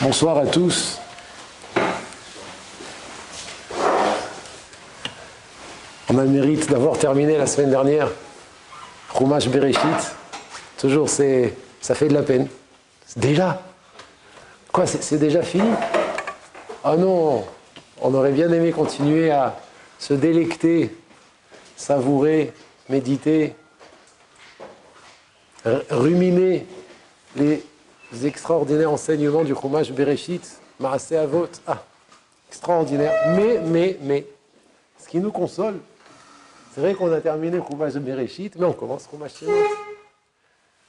Bonsoir à tous. On a le mérite d'avoir terminé la semaine dernière Chumash Bereshit. Toujours, c'est, ça fait de la peine. Déjà Quoi, c'est, déjà fini? Ah non On aurait bien aimé continuer à se délecter, savourer, méditer, ruminer les extraordinaires enseignements du Chumash Bereshit, Maaseh Avot. Ah, extraordinaire. Mais, mais, mais, ce qui nous console, c'est vrai qu'on a terminé Chumash Bereshit, mais on commence Chumash Shemot.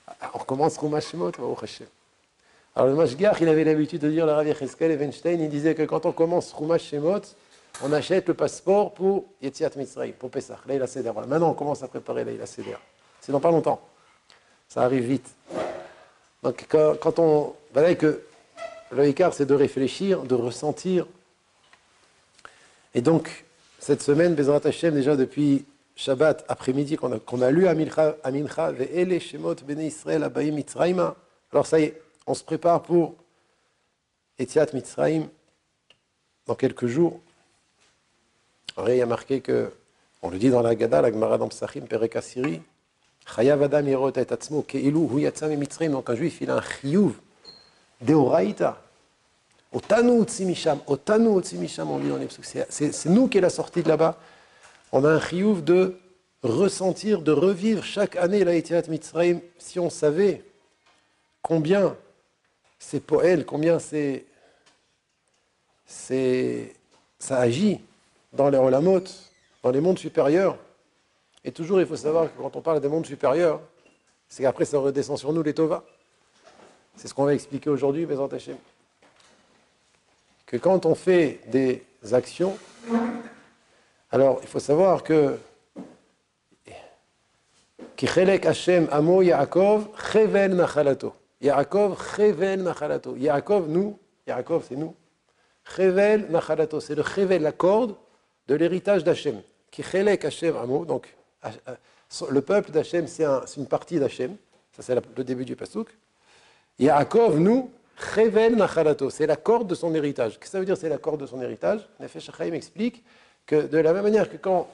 Ah, on recommence Chumash Shemot, Alors le Mashgiach, il avait l'habitude de dire, le Rav Yecheskel Evenstein, il disait que quand on commence Chumash Shemot, on achète le passeport pour Yetziat Mitzrayim, pour Pesach, Leila Seder. Voilà. Maintenant, on commence à préparer Leila Seder. C'est dans pas longtemps. Ça arrive vite. Donc quand, on... Voilà que le c'est de réfléchir, de ressentir. Et donc, cette semaine, Bezrat Hashem, déjà depuis Shabbat après-midi, qu'on a, qu'on a, lu Amincha, Ve'ele Shemot Bene Israël Abayim Mitzrayim. Alors ça y est, on se prépare pour Etiat Mitzrayim dans quelques jours. Alors, il y a marqué que, on le dit dans la Gada, la Gemara dans Psachim, Perek Chayav Adam Yerot et Atzmo Hu Yatzam Mitzrayim. Donc un juif, il a un chiyuv deoraita. Otanu Tzimisham, Otanu Tzimisham, on dit dans les C'est nous qui est la sortie de là-bas. On a un chiyuv de ressentir, de revivre chaque année la Etiat Mitzrayim. Si on savait combien c'est poël, combien c'est, c'est, ça agit dans les Olamot, dans les mondes supérieurs. Et toujours, il faut savoir que quand on parle des mondes supérieurs, c'est qu'après, ça redescend sur nous les Tova. C'est ce qu'on va expliquer aujourd'hui, mes Hachem. Que quand on fait des actions, alors il faut savoir que Hashem Amo Yaakov Chevel Nachalato. Yaakov Chevel Nachalato. Yaakov, nous, Yaakov, c'est nous. Chevel Nachalato, c'est le Chevel, la corde de l'héritage d'Hachem. Kichelek Hashem Amo, donc le peuple d'Hachem, c'est une partie d'Hachem. Ça, c'est le début du Pasuk. Yaakov, nous, Chevel Nachalato, c'est la corde de son héritage. Qu'est-ce que ça veut dire, c'est la corde de son héritage? Nefesh Chaim explique que de la même manière que quand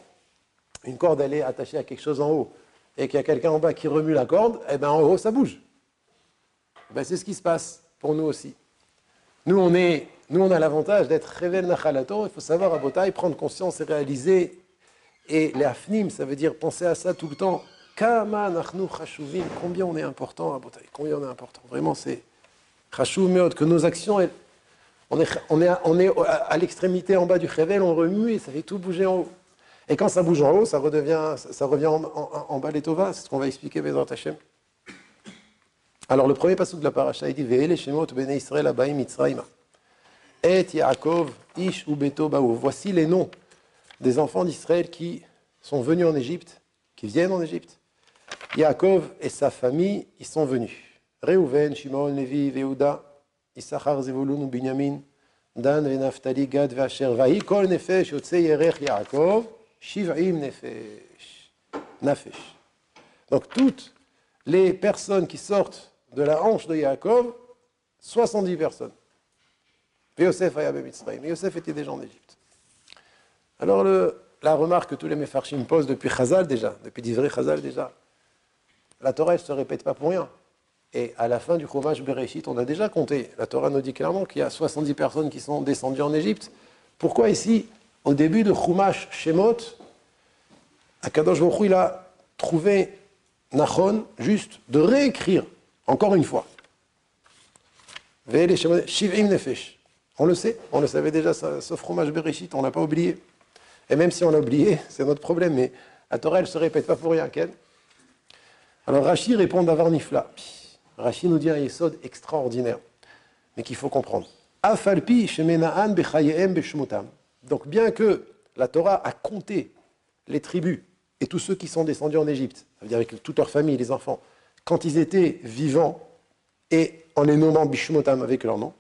une corde elle est attachée à quelque chose en haut et qu'il y a quelqu'un en bas qui remue la corde, eh ben en haut ça bouge. Ben, c'est ce qui se passe pour nous aussi. Nous on, est, nous, on a l'avantage d'être Chevel Nachalato. Il faut savoir à Botaï prendre conscience et réaliser et les afnim, ça veut dire penser à ça tout le temps. Kama combien on est important combien on est important? Vraiment, c'est que nos actions, on est, on est, on est à l'extrémité en bas du rével, on remue et ça fait tout bouger en haut. Et quand ça bouge en haut, ça, redevient, ça revient en, bas les tovas. C'est ce qu'on va expliquer Bezrat Hashem. Alors le premier passage de la paracha, il dit Ve'ele shemot bene Israël abayim mitzrayim. Et Yaakov ish u beto baou. Voici les noms des enfants d'Israël qui sont venus en Égypte, qui viennent en Égypte. Yaakov et sa famille, ils sont venus. Reuven, Shimon, Levi, Yehuda, Issachar, Zevulun, Binyamin, Dan, Naftali, Gad, Vacher, Vahi, Kol, Nefesh, Yotze, Yerech, Yaakov, Shiv'im, Nefesh. Nafesh. Donc toutes les personnes qui sortent de la hanche de Yaakov, 70 personnes. Yosef Yosef était déjà en Égypte. Alors, la remarque que tous les Mefarshim posent depuis Chazal déjà, depuis Divrei Chazal déjà, la Torah ne se répète pas pour rien. Et à la fin du Chumash Bereshit, on a déjà compté. La Torah nous dit clairement qu'il y a 70 personnes qui sont descendues en Égypte. Pourquoi ici, au début de Chumash Shemot, Akadosh Baruch il a trouvé Nachon juste de réécrire encore une fois. Shivim Nefesh. On le sait, on le savait déjà, sauf Chumash Bereshit, on n'a pas oublié. Et même si on l'a oublié, c'est notre problème, mais la Torah, elle se répète pas pour rien, Ken. Alors Rashi répond d'avoir Nifla. Rashi nous dit un yesod extraordinaire, mais qu'il faut comprendre. Afalpi Donc bien que la Torah a compté les tribus et tous ceux qui sont descendus en Égypte, ça veut dire avec toute leur famille, les enfants, quand ils étaient vivants et en les nommant Bishmotam avec leur nom,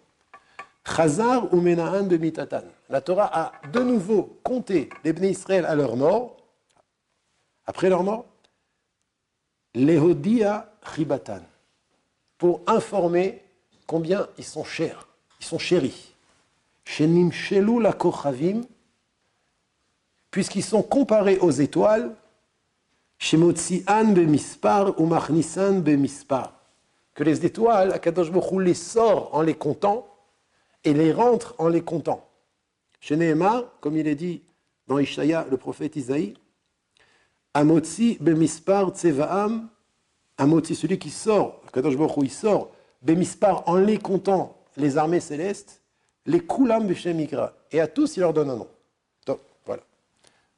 Chazar ou Menaan de Mitatan. La Torah a de nouveau compté les Bnei Israël à leur mort, après leur mort, Lehodia Chibatan, pour informer combien ils sont chers, ils sont chéris. Shenim Shelou puisqu'ils sont comparés aux étoiles, Shemotzian bemispar ou Machnisan bemispar. Que les étoiles, Akadosh Baruch les sort en les comptant et les rentre en les comptant. Chez Nehemar, comme il est dit dans Ishaya, le prophète Isaïe, Amotzi bemispar tsevaam, Amotzi, celui qui sort, Akadosh Baruch il sort, bemispar en les comptant les armées célestes, les kulam b'shem Et à tous, il leur donne un nom. Donc, voilà.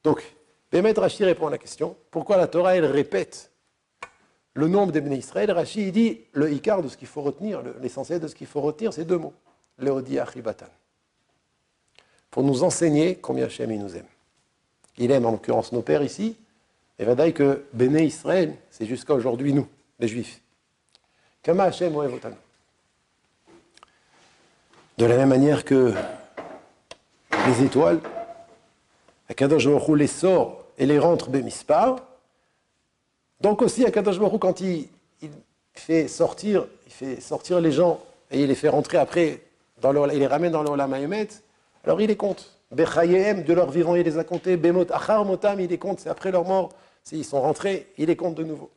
Donc, Bémet Rashi répond à la question pourquoi la Torah, elle répète le nombre des bénis Israël? Rashi, il dit le ikar de ce qu'il faut retenir, l'essentiel de ce qu'il faut retenir, c'est deux mots Léodi Achibatan. Pour nous enseigner combien Hachem il nous aime. Il aime en l'occurrence nos pères ici, et va que Béné Israël, c'est jusqu'à aujourd'hui nous, les Juifs. Kama Hachem De la même manière que les étoiles, Akadosh Baruch les sort et les rentre Bémispar. Donc aussi, Akadosh Baruch quand il, fait sortir, il fait sortir les gens et il les fait rentrer après, dans il les ramène dans le Olam alors il les compte. Bechayem, de leur vivant, il les a comptés. Bemot, Achar Motam, il les compte, c'est après leur mort. S'ils sont rentrés, il les compte de nouveau.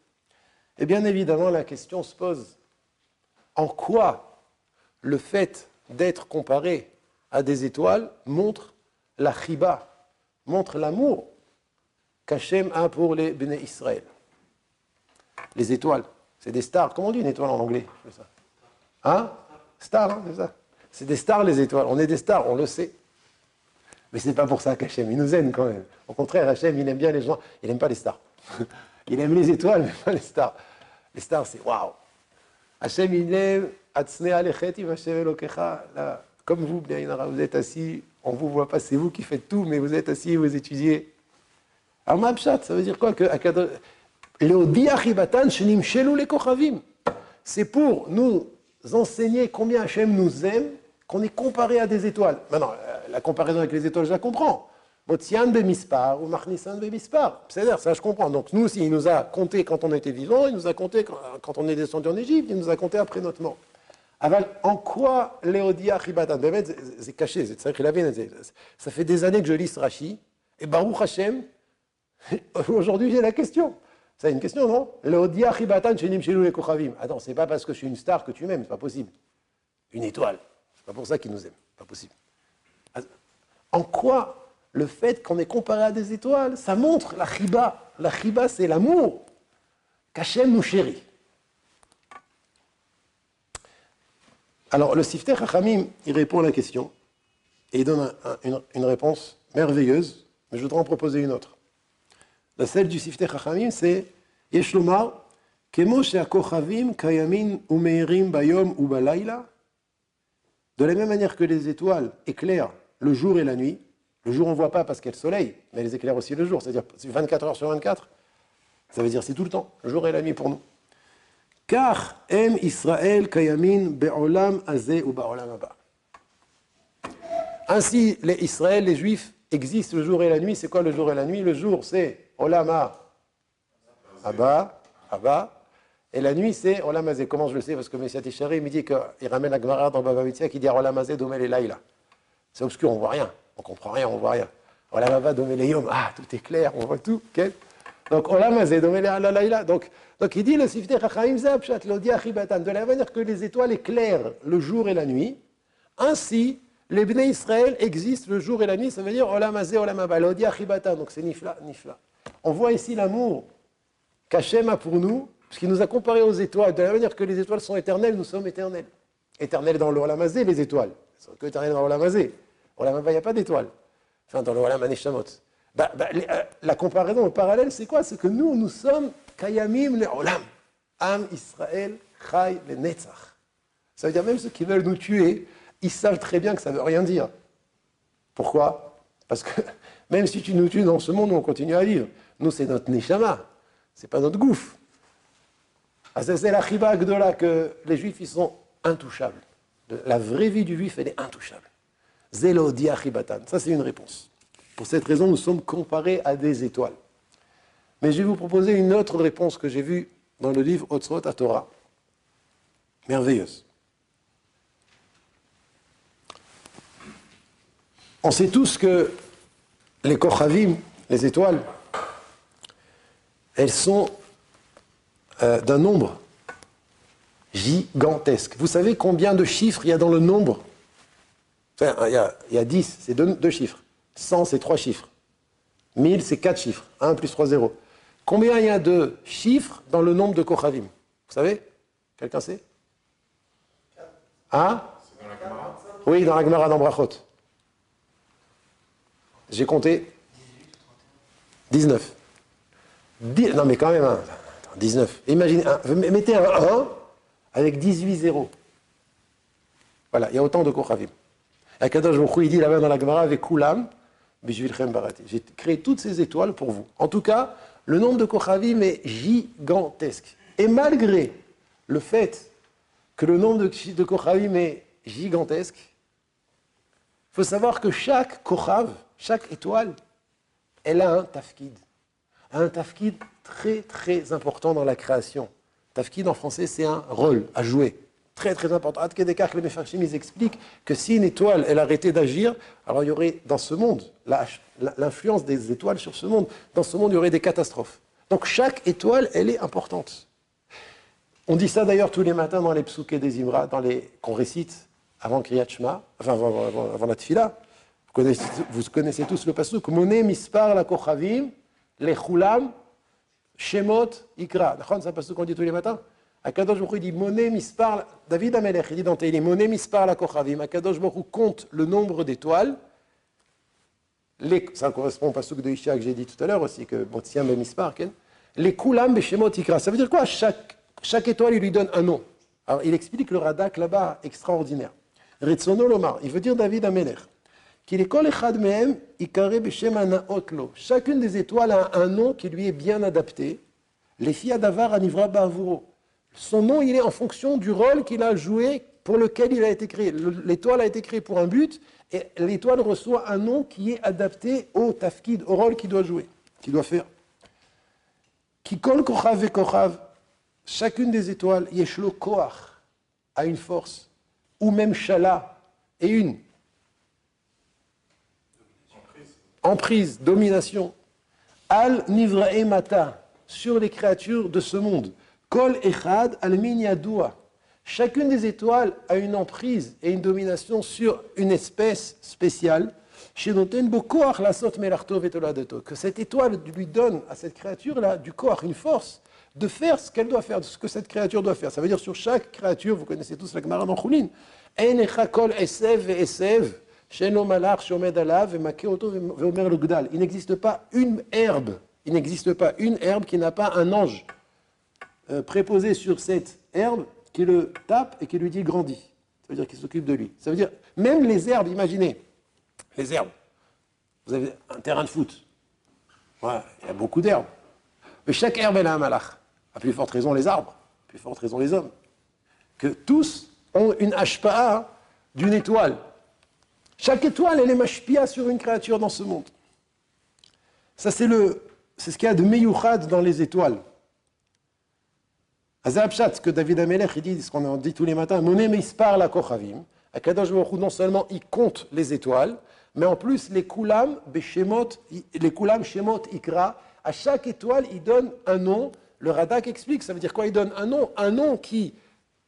Et bien évidemment, la question se pose en quoi le fait d'être comparé à des étoiles montre la chiba, montre l'amour qu'Hachem a pour les Béné Israël? Les étoiles, c'est des stars. Comment on dit une étoile en anglais Hein? Stars, hein, c'est ça C'est des stars, les étoiles. On est des stars, on le sait. Mais ce n'est pas pour ça qu'Hachem, il nous aime quand même. Au contraire, Hachem, il aime bien les gens, il n'aime pas les stars. il aime les étoiles, mais pas les stars. Les stars, c'est waouh. Hachem, il aime comme vous, vous êtes assis, on ne vous voit pas, c'est vous qui faites tout, mais vous êtes assis, vous étudiez. Amabshat, ça veut dire quoi que C'est pour nous enseigner combien Hachem nous aime qu'on est comparé à des étoiles. Maintenant, euh, la comparaison avec les étoiles, je la comprends. Motsian bemispar ou Marnisan bemispar. C'est-à-dire, ça je comprends. Donc nous aussi, il nous a compté quand on était vivant, il nous a compté quand on est descendu en Égypte, il nous a compté après notre mort. en quoi Léodia Chibatan C'est caché, ça fait des années que je lis ce Rashi, et Baruch Hashem, aujourd'hui j'ai la question. C'est une question, non? Léodia Chibatan Shenim Shelou Kochavim. Attends, c'est pas parce que je suis une star que tu m'aimes, c'est pas possible. Une étoile. C'est pas pour ça qu'il nous aime. Pas possible. En quoi le fait qu'on est comparé à des étoiles, ça montre la chiba. La chiba, c'est l'amour qu'Hachem nous chérit. Alors, le Sifter Chachamim, il répond à la question et il donne une, réponse merveilleuse, mais je voudrais en proposer une autre. La celle du Sifter Chachamim, c'est Yeshlomar, Kemo Kayamin Umeirim Bayom Ubalayla. De la même manière que les étoiles éclairent le jour et la nuit, le jour on ne voit pas parce qu'il y a le soleil, mais elles éclairent aussi le jour, c'est-à-dire 24 heures sur 24, ça veut dire c'est tout le temps, le jour et la nuit pour nous. Car kayamin be'olam ou ba'olam. Ainsi, les Israël, les Juifs, existent le jour et la nuit. C'est quoi le jour et la nuit? Le jour, c'est Olam Abba, Abba, et la nuit, c'est Olamazé. Comment je le sais? Parce que Messiah Tichari me dit qu'il ramène la Gemara dans Baba qui dit Olamazé, Domel et Laïla. C'est obscur, on voit rien. On comprend rien, on voit rien. Olamava, Domel Yom. Ah, tout est clair, on voit tout. Donc, Olamazé, Domel et Laïla. Donc, donc, il dit le Sifte Chachaim Zabshat, l'Odi Achibatan, de la manière que les étoiles éclairent le jour et la nuit, ainsi, les Bnei Israël existent le jour et la nuit, ça veut dire Olamazé, Olamaba, l'Odi Achibatan. Donc, c'est Nifla, Nifla. On voit ici l'amour qu'Hachem a pour nous parce qu'il nous a comparé aux étoiles. De la manière que les étoiles sont éternelles, nous sommes éternels. Éternels dans le Olamazé, les étoiles. Elles sont que éternelles dans le Olamazé. Olamaba, il n'y a pas d'étoiles. Enfin, dans le Olamaneshamot. Bah, bah, euh, la comparaison, le parallèle, c'est quoi? C'est que nous, nous sommes Kayamim le Olam. Am Israël, Chai le Netzach. Ça veut dire même ceux qui veulent nous tuer, ils savent très bien que ça ne veut rien dire. Pourquoi? Parce que même si tu nous tues dans ce monde, on continue à vivre. Nous, c'est notre Neshama. C'est pas notre gouffre. Ah, c'est la chiba là que les juifs, ils sont intouchables. La vraie vie du juif, elle est intouchable. Zelodia chibatan. Ça, c'est une réponse. Pour cette raison, nous sommes comparés à des étoiles. Mais je vais vous proposer une autre réponse que j'ai vue dans le livre Otsrot à Torah. Merveilleuse. On sait tous que les Kochavim, les étoiles, elles sont euh, d'un nombre gigantesque. Vous savez combien de chiffres il y a dans le nombre il, y a, il, y a, 10, c'est deux, chiffres. 100, c'est trois chiffres. 1000, c'est quatre chiffres. 1 plus 3, 0. Combien il y a de chiffres dans le nombre de Kochavim Vous savez Quelqu'un sait Hein Oui, dans la Gemara d'Ambrachot. J'ai compté 19. non, mais quand même, 19. Imaginez, mettez un 1 avec 18 zéros. Voilà, il y a autant de Kochavim. Akadosh Baruch il dit là-bas dans la Gemara avec Kulam. J'ai créé toutes ces étoiles pour vous. En tout cas, le nombre de Kochavim est gigantesque. Et malgré le fait que le nombre de, de Kochavim est gigantesque, il faut savoir que chaque Kochav, chaque étoile, elle a un tafkid. Un tafkid très très important dans la création. Tafkid en français, c'est un rôle à jouer. Très très important. Ad Kedekach, les Mefarshim, ils expliquent que si une étoile, elle arrêtait d'agir, alors il y aurait dans ce monde, l'influence des étoiles sur ce monde, dans ce monde, il y aurait des catastrophes. Donc chaque étoile, elle est importante. On dit ça d'ailleurs tous les matins dans les psuké des Imra, dans les qu'on récite avant Kriyat Shema, enfin avant, la Tfila. Vous connaissez, tous le pasuk. Moné mispar la kochavim, les chulam, shemot, ikra. C'est un pasuk qu'on dit tous les matins. Akadosh Baruch dit Moné mispar, David Amelech, il dit dans Teilim, Moné mispar la kochavim. Akadosh Baruch compte le nombre d'étoiles. Les, ça correspond au pasuk de Isha que j'ai dit tout à l'heure aussi, que Motsiam et mispar, les kulam, shemot, ikra. Ça veut dire quoi? Chaque, chaque étoile, il lui donne un nom. Alors il explique le radak là-bas extraordinaire. Retsono Lomar, il veut dire David Amelech. Chacune des étoiles a un nom qui lui est bien adapté. Les filles d'Avar Anivra Bavuro. Son nom, il est en fonction du rôle qu'il a joué pour lequel il a été créé. L'étoile a été créée pour un but et l'étoile reçoit un nom qui est adapté au tafkid, au rôle qu'il doit jouer, qu'il doit faire. Kikol Kochav et Kochav, chacune des étoiles, Yeshlo Koach, a une force, ou même Shala, et une emprise, domination, al mata, sur les créatures de ce monde. Kol echad al minyadoua. Chacune des étoiles a une emprise et une domination sur une espèce spéciale. Que cette étoile lui donne à cette créature-là du corps, une force de faire ce qu'elle doit faire, ce que cette créature doit faire. Ça veut dire sur chaque créature, vous connaissez tous la Gemara dans Choulin, il n'existe pas une herbe, il n'existe pas une herbe qui n'a pas un ange euh, préposé sur cette herbe qui le tape et qui lui dit grandis. Ça veut dire qu'il s'occupe de lui. Ça veut dire, même les herbes, imaginez, les herbes. Vous avez un terrain de foot. il y a beaucoup d'herbes. Mais chaque herbe, elle a un malach. À plus forte raison les arbres, à plus forte raison les hommes. Que tous ont une HPA d'une étoile. Chaque étoile, elle est mashpia sur une créature dans ce monde. Ça, c'est ce qu'il y a de meyuchad dans les étoiles. Azabshat, ce que David Amelech dit, ce qu'on dit tous les matins, Moné mispar la kochavim. Non seulement il compte les étoiles, mais en plus les kulam beshemot, les kulam shemot ikra. À chaque étoile, il donne un nom. Le Radak explique, ça veut dire quoi? Il donne un nom, un nom qui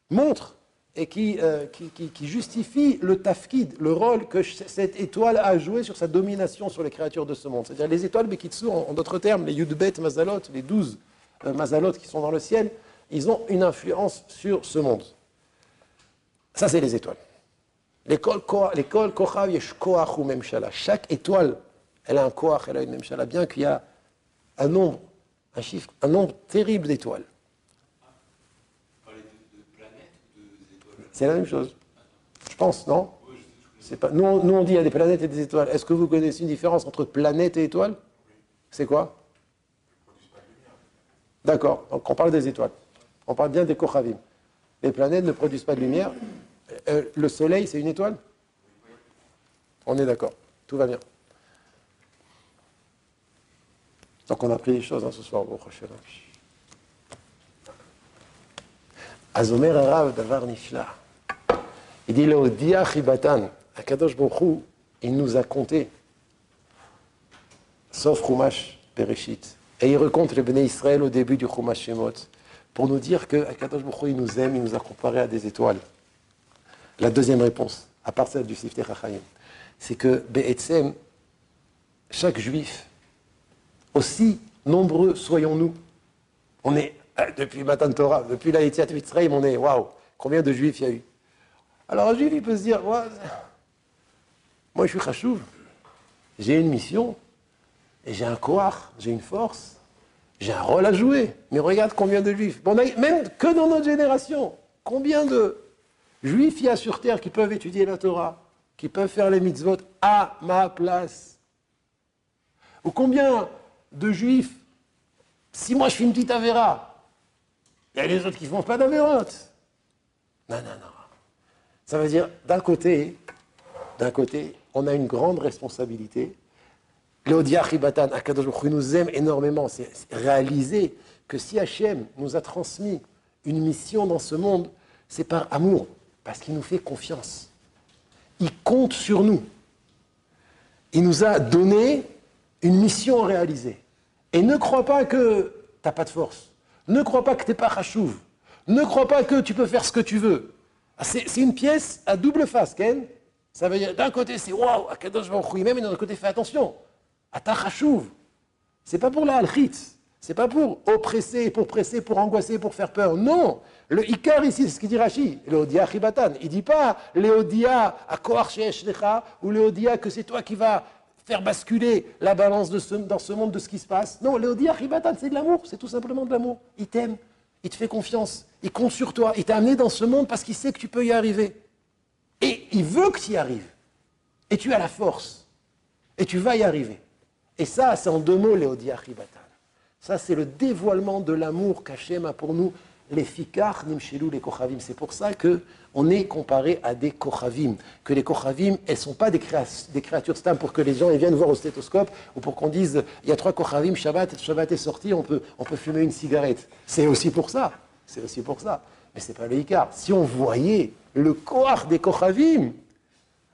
montre et euh, qui, justifie le tafkid, le rôle que cette étoile a joué sur sa domination sur les créatures de ce monde. C'est-à-dire les étoiles Bekitsu, en, en d'autres termes, les Yudbet Mazalot, les douze euh, Mazalot qui sont dans le ciel, ils ont une influence sur ce monde. Ça, c'est les étoiles. L'école Kochav Yesh Koach ou. Chaque étoile, elle a un Koach, elle a une Memshala, bien qu'il y a un nombre, un chiffre, un nombre terrible d'étoiles. C'est la même chose. Je pense, non pas... nous, on, dit il y a des planètes et des étoiles. Est-ce que vous connaissez une différence entre planète et étoile C'est quoi D'accord, donc on parle des étoiles. On parle bien des Kochavim. Les planètes ne produisent pas de lumière. Euh, le soleil, c'est une étoile On est d'accord. Tout va bien. Donc on a appris des choses hein, ce soir. Azomer Arav Davar Nifla. Il dit le Chibatan, Akadosh Baruch il nous a compté, sauf Chumash Bereshit. Et il raconte le Béné Israël au début du Chumash Shemot pour nous dire que Akadosh Baruch Hu, il nous aime, il nous a comparé à des étoiles. La deuxième réponse, à part celle du Sifteh Chachayim, c'est que Be'etzem, chaque juif, aussi nombreux soyons-nous, on est, euh, depuis Matan Torah, depuis la Yetziat Mitzrayim, on est, waouh, combien de juifs il y a eu? Alors un juif, il peut se dire, moi je suis Chachouv, j'ai une mission, et j'ai un koach, j'ai une force, j'ai un rôle à jouer. Mais regarde combien de juifs. Même que dans notre génération, combien de juifs il y a sur terre qui peuvent étudier la Torah, qui peuvent faire les mitzvot à ma place? Ou combien de juifs, si moi je fais une petite avéra, il y a les autres qui ne font pas d'avérote. Non, non, non. Ça veut dire, d'un côté, d'un côté, on a une grande responsabilité Léodia Chibatan, Akadosh nous aime énormément. C'est réaliser que si Hachem nous a transmis une mission dans ce monde, c'est par amour, parce qu'il nous fait confiance. Il compte sur nous. Il nous a donné une mission à réaliser. Et ne crois pas que tu n'as pas de force. Ne crois pas que tu n'es pas rachouv. Ne crois pas que tu peux faire ce que tu veux. Ah, c'est une pièce à double face, Ken. Ça veut dire, d'un côté, c'est waouh, Akadosh Baruch et d'un autre côté, fais attention. Ce C'est pas pour la halchit. C'est pas pour oppresser, pour presser, pour angoisser, pour faire peur. Non. Le ikar ici, c'est ce qu'il dit Rashi. Léodia chibatan. Il dit pas Léodia à lecha ou Léodia que c'est toi qui vas faire basculer la balance dans ce monde de ce qui se passe. Non, Léodia chibatan, c'est de l'amour. C'est tout simplement de l'amour. Il t'aime. Il te fait confiance. Il compte sur toi. Il t'a amené dans ce monde parce qu'il sait que tu peux y arriver. Et il veut que tu y arrives. Et tu as la force. Et tu vas y arriver. Et ça, c'est en deux mots, Léodia Chibatan. Ça, c'est le dévoilement de l'amour qu'Hachem a pour nous, les fikar, nimshelu, les kochavim. C'est pour ça qu'on est comparé à des kochavim. Que les kochavim, elles ne sont pas des, créatures stam pour que les gens viennent voir au stéthoscope ou pour qu'on dise il y a trois kochavim, Shabbat, Shabbat est sorti, on peut, on fumer une cigarette. C'est aussi pour ça. C'est aussi pour ça. Mais ce n'est pas le ikar. Si on voyait le koach des kochavim,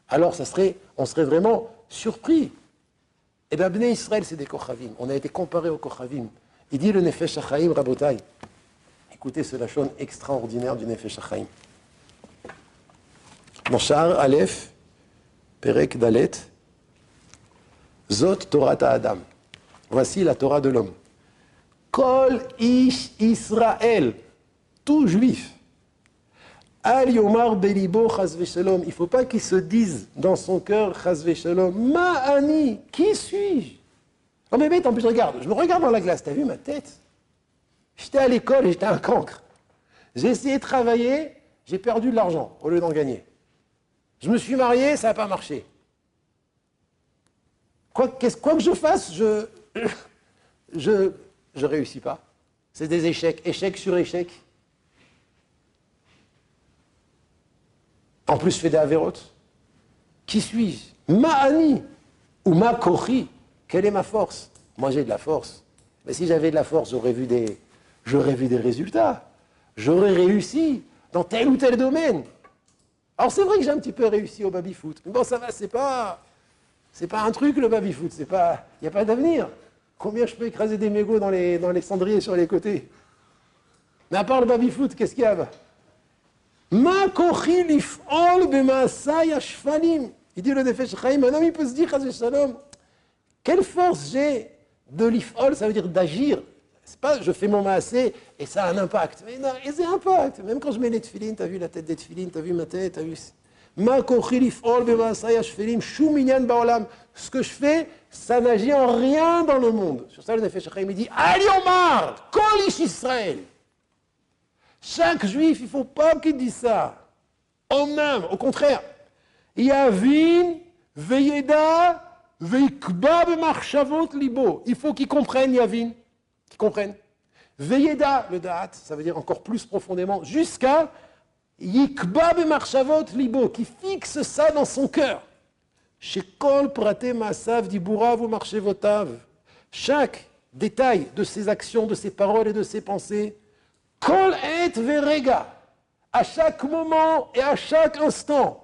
alors ça serait, on serait vraiment surpris. Eh bien, Bnei Israël, c'est des Kochavim. On a été comparé aux Kochavim. Il dit le Nefesh Achaim Rabotai. Écoutez ce lachon extraordinaire du Nefesh Achaim. Char, Aleph, Perek Dalet, Zot Torah Adam. Voici la Torah de l'homme. Kol Ish Israël, tout juif, Al Belibo Shalom. Il ne faut pas qu'il se dise dans son cœur Shalom. Ma'ani, qui suis-je? Oh mais bête, en plus, regarde, je me regarde dans la glace, t'as vu ma tête? J'étais à l'école et j'étais un cancre. J'ai essayé de travailler, j'ai perdu de l'argent au lieu d'en gagner. Je me suis marié, ça n'a pas marché. Quoi, que je fasse, je je, je réussis pas. C'est des échecs, échec sur échec. En plus, je fais des avérotes. Qui suis-je? Ma'ani ou ma kochi Quelle est ma force? Moi, j'ai de la force. Mais si j'avais de la force, j'aurais vu des, j'aurais vu des résultats. J'aurais réussi dans tel ou tel domaine. Alors c'est vrai que j'ai un petit peu réussi au baby-foot. Mais bon, ça va, c'est pas, c'est pas un truc le baby-foot. C'est pas, il n'y a pas d'avenir. Combien je peux écraser des mégots dans les, dans les cendriers sur les côtés? Mais à part le baby-foot, qu'est-ce qu'il y a? Ma Il dit le Nefesh Chaim, un homme il peut se dire, quelle force j'ai de l'if'ol, ça veut dire d'agir. C'est pas je fais mon maasé et ça a un impact. Mais non, et un impact. Même quand je mets les tefilines, t'as vu la tête des tefilines, t'as vu ma tête, t'as vu. Ce que je fais, ça n'agit en rien dans le monde. Sur ça, le Nefesh il dit, Aliomar, Kolish Israël. Chaque juif, il ne faut pas qu'il dise ça. Homme au contraire. Yavin, Veyeda, Veikba marchavot libo. Il faut qu'il comprenne, Yavin, qu'il comprenne. Veyeda, le da'at, ça veut dire encore plus profondément, jusqu'à Yikba marchavot libo, qui fixe ça dans son cœur. Shekol prate masav diburav ou marchevotav. Chaque détail de ses actions, de ses paroles et de ses pensées Kol et. À chaque moment et à chaque instant,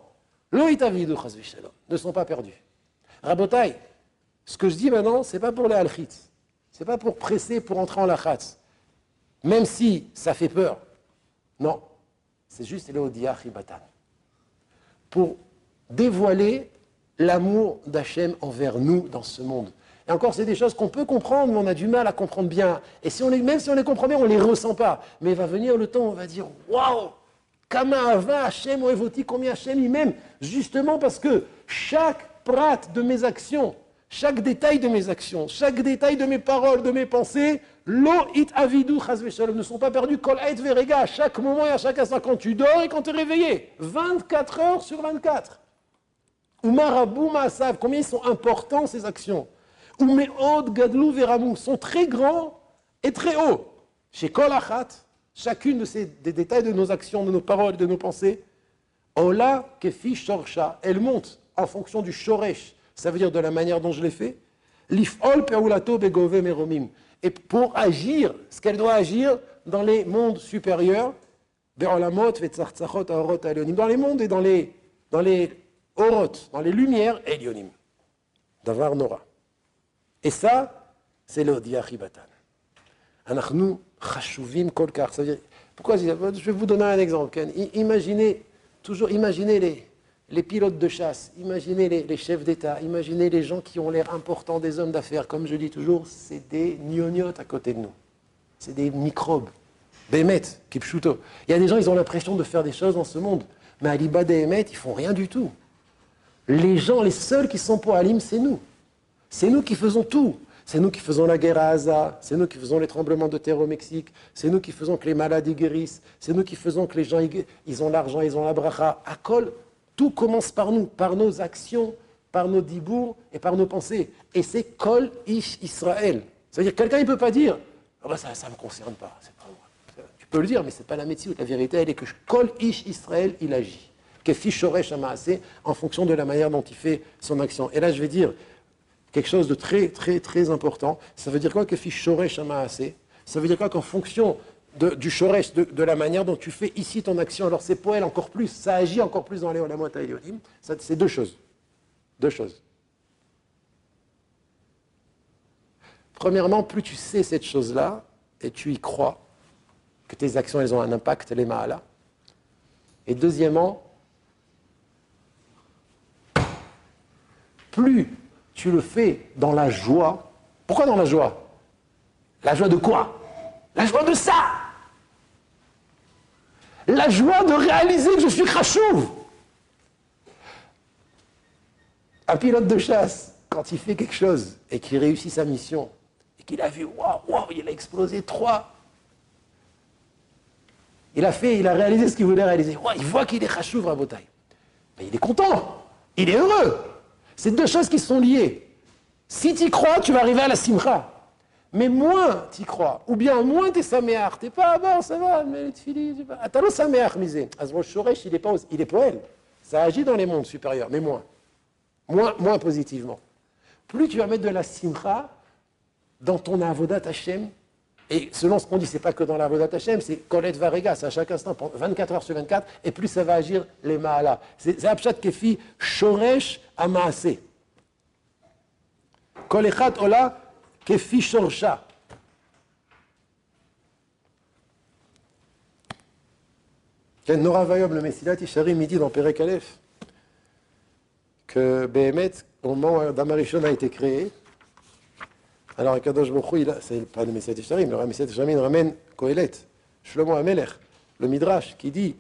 ne sont pas perdus. Rabotai, ce que je dis maintenant, c'est pas pour les Ce C'est pas pour presser, pour entrer en lachatz. Même si ça fait peur. Non. C'est juste Batan. Pour dévoiler l'amour d'Hachem envers nous dans ce monde. Et encore, c'est des choses qu'on peut comprendre, mais on a du mal à comprendre bien. Et même si on les comprend bien, on ne les ressent pas. Mais va venir le temps où on va dire Waouh Kama Ava Hachem Evoti, combien Hachem il m'aime? Justement parce que chaque prat de mes actions, chaque détail de mes actions, chaque détail de mes paroles, de mes pensées, lo it ne sont pas perdus kol verega à chaque moment et à chaque instant quand tu dors et quand tu es réveillé. 24 heures sur 24. Ou marabou maasav, combien ils sont importants ces actions? Ou meod gadlou veramou, sont très grands et très hauts. Chez kol achat, chacune de ces des détails de nos actions, de nos paroles, de nos pensées, ola kefi elle monte en fonction du shoresh, ça veut dire de la manière dont je l'ai fait. Begove meromim. Et pour agir, ce qu'elle doit agir dans les mondes supérieurs, dans les mondes et dans les, dans les orot, dans les lumières, elionim. Davar Nora. Et ça, c'est le diachibatan. Anachnu chashuvim kolkar. Pourquoi je vais vous donner un exemple. Imaginez, toujours imaginez les, les pilotes de chasse, imaginez les, chefs d'État, imaginez les gens qui ont l'air importants des hommes d'affaires. Comme je dis toujours, c'est des gnognottes à côté de nous. C'est des microbes. Bémet, Kipchuto. Il y a des gens, ils ont l'impression de faire des choses dans ce monde. Mais à l'Iba des ils font rien du tout. Les gens, les seuls qui sont pour Alim, c'est nous. C'est nous qui faisons tout. C'est nous qui faisons la guerre à Gaza, c'est nous qui faisons les tremblements de terre au Mexique, c'est nous qui faisons que les maladies guérissent, c'est nous qui faisons que les gens ils ont l'argent, ils ont la bracha. À Kol, tout commence par nous, par nos actions, par nos dibours et par nos pensées. Et c'est Kol Ish Israël. C'est-à-dire quelqu'un ne peut pas dire ah bah, ça ne me concerne pas, Tu peux le dire, mais ce n'est pas la médecine. La vérité, elle est que Kol Ish Israël, il agit. En fonction de la manière dont il fait son action. Et là, je vais dire quelque chose de très, très, très important. Ça veut dire quoi Kefi Shoresh Ça veut dire quoi qu'en fonction du shoresh, de, la manière dont tu fais ici ton action. Alors c'est poël encore plus, ça agit encore plus dans les C'est deux choses. Deux choses. Premièrement, plus tu sais cette chose-là, et tu y crois, que tes actions, elles ont un impact, les ma'ala. Et deuxièmement, plus tu le fais dans la joie. Pourquoi dans la joie? La joie de quoi? La joie de ça la joie de réaliser que je suis crachouv. Un pilote de chasse, quand il fait quelque chose et qu'il réussit sa mission, et qu'il a vu, waouh, waouh, il a explosé trois. Il a fait, il a réalisé ce qu'il voulait réaliser. il voit qu'il est crachouv à Botaï. Mais il est content, il est heureux. C'est deux choses qui sont liées. Si tu crois, tu vas arriver à la simcha. Mais moins tu crois, ou bien moins tu es saméach, tu n'es pas, bon, ça va, mais tu finis, pas. Attends, saméach, misé. Shoresh, il est pas, il est poël. Ça agit dans les mondes supérieurs, mais moins. Moins, moins positivement. Plus tu vas mettre de la simcha dans ton avodat Hashem, et selon ce qu'on dit, c'est pas que dans l'avodat Hashem, c'est Colette Varega, c'est à chaque instant, 24 heures sur 24, et plus ça va agir les Maala. C'est Abshat Kefi, Shoresh Amaase. Kolechat Ola, כפי שורשה. Nora Vayom, le Messilat Isharim, il dit dans Perek Aleph que Behemet, au moment où Damarishon a été créé, alors Kadosh Bokhu, c'est pas le Messilat Isharim, le Messilat Isharim ramène Kohelet, Shlomo Amelech, le Midrash, qui dit,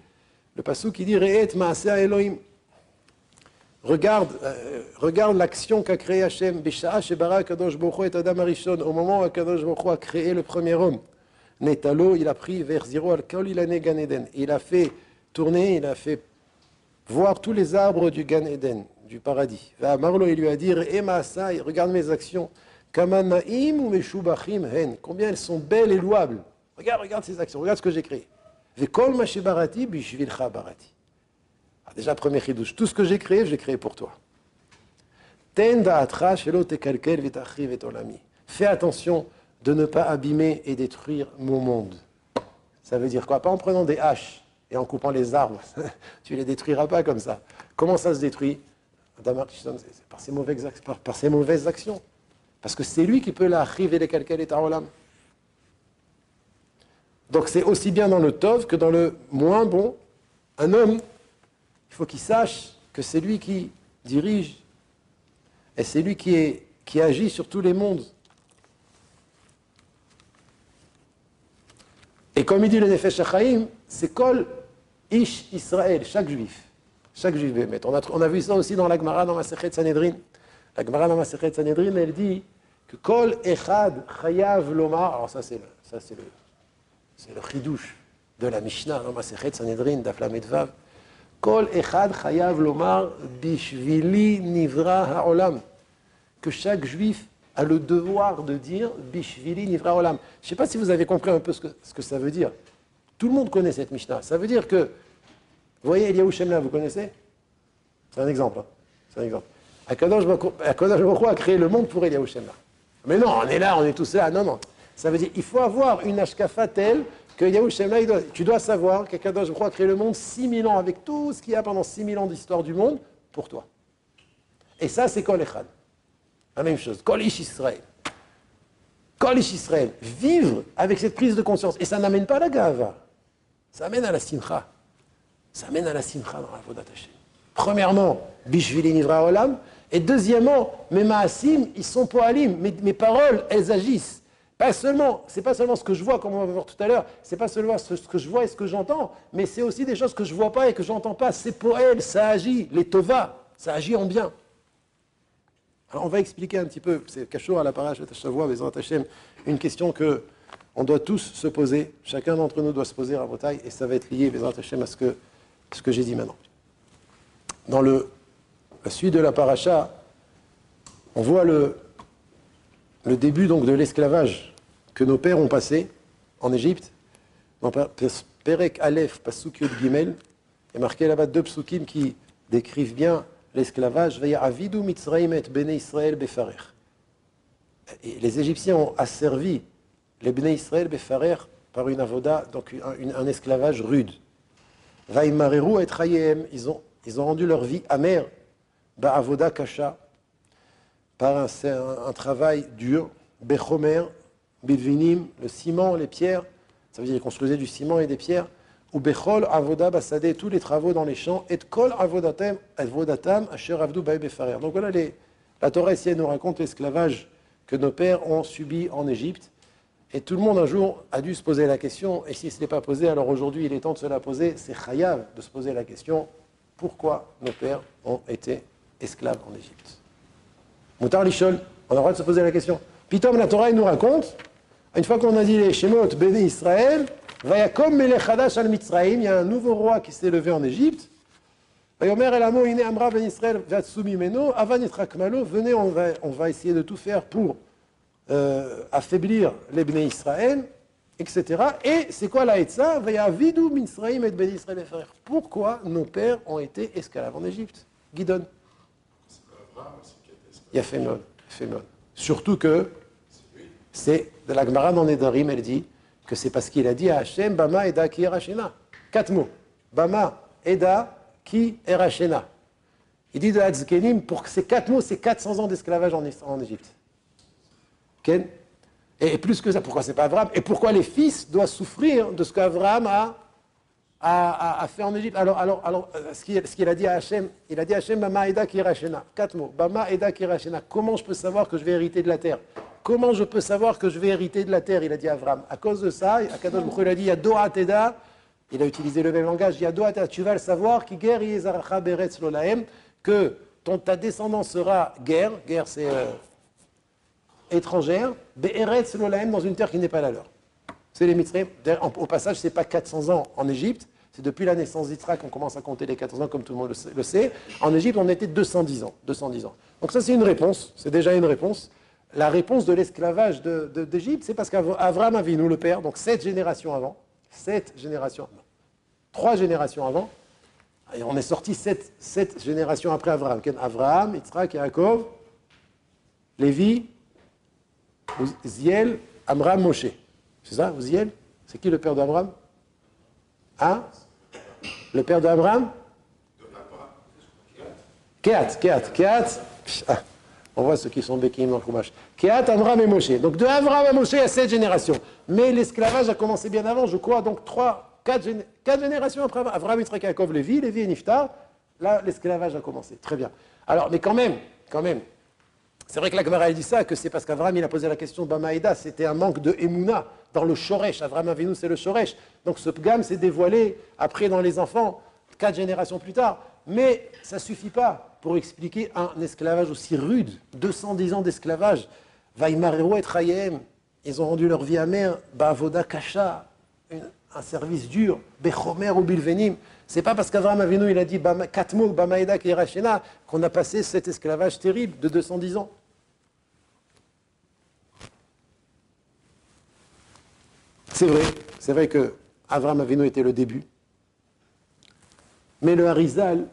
le Passou qui dit Re'et Maaseh Elohim. Regarde, euh, regarde l'action qu'a créé Hachem, au moment où Kadosh Baruch a créé le premier homme. Netalo, il a pris vers zéro al il a né Gan Eden. Il a fait tourner, il a fait voir tous les arbres du Gan Eden, du paradis. Marlo, il lui a dit, regarde mes actions. Kamanaim ou hen. Combien elles sont belles et louables. Regarde, regarde ces actions, regarde ce que j'ai créé. Vekol barati bishvilcha barati. Ah, déjà, premier chidouche, tout ce que j'ai créé, j'ai créé pour toi. Fais attention de ne pas abîmer et détruire mon monde. Ça veut dire quoi? Pas en prenant des haches et en coupant les arbres. tu les détruiras pas comme ça. Comment ça se détruit? Par ses, mauvaises, par, ses mauvaises actions. Parce que c'est lui qui peut la arriver les calculer à Olam. Donc c'est aussi bien dans le Tov que dans le moins bon. Un homme, il faut qu'il sache que c'est lui qui dirige et c'est lui qui, agit sur tous les mondes. Et comme il dit le Nefesh HaChaim, c'est Kol Ish Israël, chaque juif. Chaque juif a, on a vu ça aussi dans la Gemara, dans Masechet Sanhedrin. La Gemara dans Masechet Sanhedrin, elle dit que Kol Echad Chayav Lomar, alors ça c'est le, le chidouche de la Mishnah dans Masechet Sanhedrin, d'Aflamedvav. Lomar Bishvili Nivra Ha'olam. Que chaque juif a le devoir de dire Bishvili Nivra Olam. Je ne sais pas si vous avez compris un peu ce que, ça veut dire. Tout le monde connaît cette Mishnah. Ça veut dire que, vous voyez Eliyahu Shemla, vous connaissez? C'est un exemple. Hein. C'est un exemple. A créé le monde pour Eliyahu Shemla. Mais non, on est là, on est tous là. Non, non. Ça veut dire qu'il faut avoir une ashkafa telle que Yahu Shemla, doit, tu dois savoir qu'Akadosh Baruch a créé le monde 6000 ans avec tout ce qu'il y a pendant 6000 ans d'histoire du monde pour toi. Et ça, c'est Kol Echad. La même chose. Kol Ish Israël. Kol Ish Israël. Vivre avec cette prise de conscience. Et ça n'amène pas à la gava. Ça amène à la simcha. Ça amène à la simcha dans la Vodat Hashem. Premièrement, Bishvili Nivra Olam. Et deuxièmement, mes maasim, ils sont poalim. Mes, mes paroles, elles agissent. Pas seulement, c'est pas seulement ce que je vois, comme on va voir tout à l'heure, c'est pas seulement ce que je vois et ce que j'entends, mais c'est aussi des choses que je vois pas et que j'entends pas. C'est poël, ça agit. Les tova, ça agit en bien. Alors on va expliquer un petit peu, c'est Kachour à la parache de une question que on doit tous se poser, chacun d'entre nous doit se poser à taille, et ça va être lié, à ce que, ce que j'ai dit maintenant. Dans la suite de la paracha, on voit le, le début donc de l'esclavage que nos pères ont passé en Égypte. Dans Perek Aleph, Pasuk Yod Gimel, a marqué là-bas deux psukim qui décrivent bien l'esclavage, avidu et Israël befarer. Les Égyptiens ont asservi les bene Israël befarer par une avoda, donc un, esclavage rude. Vaimareru et ont, ils ont rendu leur vie amère, ba avoda kasha, par un, un, travail dur, bechomer, bilvinim, le ciment, les pierres, ça veut dire qu'ils construisaient du ciment et des pierres, ou bechol avoda basade, tous les travaux dans les champs, et kol avodatam, asher avdu befarer. Donc voilà, les, la Torah ici nous raconte l'esclavage que nos pères ont subi en Égypte. Et tout le monde un jour a dû se poser la question, et si ce n'est pas posé, alors aujourd'hui il est temps de se la poser, c'est chayav de se poser la question, pourquoi nos pères ont été esclaves en Égypte? Moutar Lichol, on a le droit de se poser la question. Pitom, la Torah, il nous raconte, une fois qu'on a dit les Shemot, Béné Israël, Vayakom Melechadash al Mitzraim, il y a un nouveau roi qui s'est levé en Égypte. Vayomer El Amo, Ine Amra Ben Israël, Vatsumi Meno, Avan Malo, venez, on va, on va essayer de tout faire pour euh, affaiblir les Bnei Israël, etc. Et c'est quoi la Etza? Vayavidu Mitzraim et Ben Israël Pourquoi nos pères ont été esclaves en Égypte? Guidon. Il y a Fémon. Surtout que c'est de la Gemara dans Nedarim, elle dit que c'est parce qu'il a dit à Hachem, Bama Eda ki erachena. Quatre mots. Bama Eda ki erachena. Il dit de Hatzkenim, pour que ces quatre mots, c'est 400 ans d'esclavage en, Égypte. Et plus que ça, pourquoi c'est pas Abraham Et pourquoi les fils doivent souffrir de ce qu'Abraham a, a, a, fait en Égypte? Alors, alors, alors euh, ce qu'il a dit à Hachem, il a dit à Hachem, Bama Eda Kirachena. Quatre mots. Bama Eda Kirachena. Comment je peux savoir que je vais hériter de la terre? Comment je peux savoir que je vais hériter de la terre Il a dit à Abraham. À cause de ça, Akadosh Baruch il a dit Teda. Il a utilisé le même langage. Yadoa Teda. Tu vas le savoir. Beretz lolaem. Que ta descendance sera guerre. Guerre, c'est euh, étrangère. Be'eretz lolaem dans une terre qui n'est pas la leur. C'est les Mitzrayim. Au passage, c'est pas 400 ans en Égypte. C'est depuis la naissance d'Israël qu'on commence à compter les 400 ans, comme tout le monde le sait. En Égypte, on était 210 ans. 210 ans. Donc ça, c'est une réponse. C'est déjà une réponse la réponse de l'esclavage d'Égypte, c'est parce qu'Avram Avinu, le père, donc sept générations avant, sept générations, trois générations avant, et on est sorti sept, générations après Avram. Avraham, Yitzhak, Yaakov, Lévi, Ziel, Amram, Moshe. C'est ça, Ziel C'est qui le père d'Abraham Hein? Le père d'Abraham Keat, Keat, Keat. Ah, on voit ceux qui sont béquilles dans le Chumash. Keat, Amram et Moshe. Donc de Avram à Moshe, a sept générations. Mais l'esclavage a commencé bien avant, je crois, donc trois, quatre, générations après Avram, Yitzhak, Yaakov, Lévi, Lévi et Niftar. Là, l'esclavage a commencé. Très bien. Alors, mais quand même, quand même, c'est vrai que la Gemara dit ça, que c'est parce qu'Avram il a posé la question Bamaïda, c'était un manque de Emouna dans le Shoresh. Avram Avinu, c'est le Shoresh. Donc ce pgam s'est dévoilé après dans les enfants, quatre générations plus tard. Mais ça ne suffit pas pour expliquer un esclavage aussi rude. 210 ans d'esclavage. Vaimarero et Chayem, ils ont rendu leur vie amère. Bavoda Kasha, un service dur. Bechomer ou Bilvenim. C'est pas parce qu'Avram Avinu il a dit Katmo Bamaïda Kirachena qu'on a passé cet esclavage terrible de 210 ans. C'est vrai, c'est vrai que Avram Avinu était le début. Mais le Harizal,